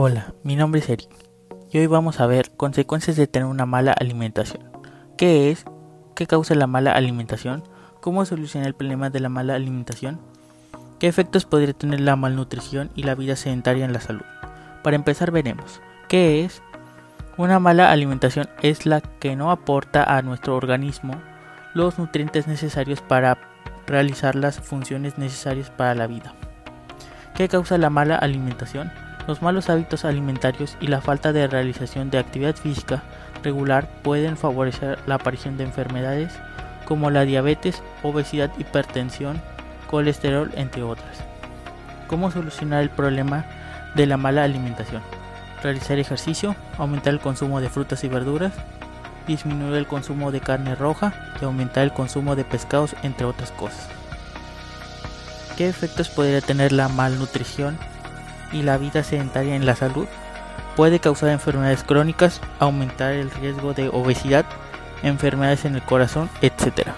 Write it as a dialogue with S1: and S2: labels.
S1: Hola, mi nombre es Eric y hoy vamos a ver consecuencias de tener una mala alimentación. ¿Qué es? ¿Qué causa la mala alimentación? ¿Cómo solucionar el problema de la mala alimentación? ¿Qué efectos podría tener la malnutrición y la vida sedentaria en la salud? Para empezar veremos qué es una mala alimentación es la que no aporta a nuestro organismo los nutrientes necesarios para realizar las funciones necesarias para la vida. ¿Qué causa la mala alimentación? Los malos hábitos alimentarios y la falta de realización de actividad física regular pueden favorecer la aparición de enfermedades como la diabetes, obesidad, hipertensión, colesterol, entre otras. ¿Cómo solucionar el problema de la mala alimentación? Realizar ejercicio, aumentar el consumo de frutas y verduras, disminuir el consumo de carne roja y aumentar el consumo de pescados, entre otras cosas. ¿Qué efectos podría tener la malnutrición y la vida sedentaria en la salud? Puede causar enfermedades crónicas, aumentar el riesgo de obesidad, enfermedades en el corazón, etc.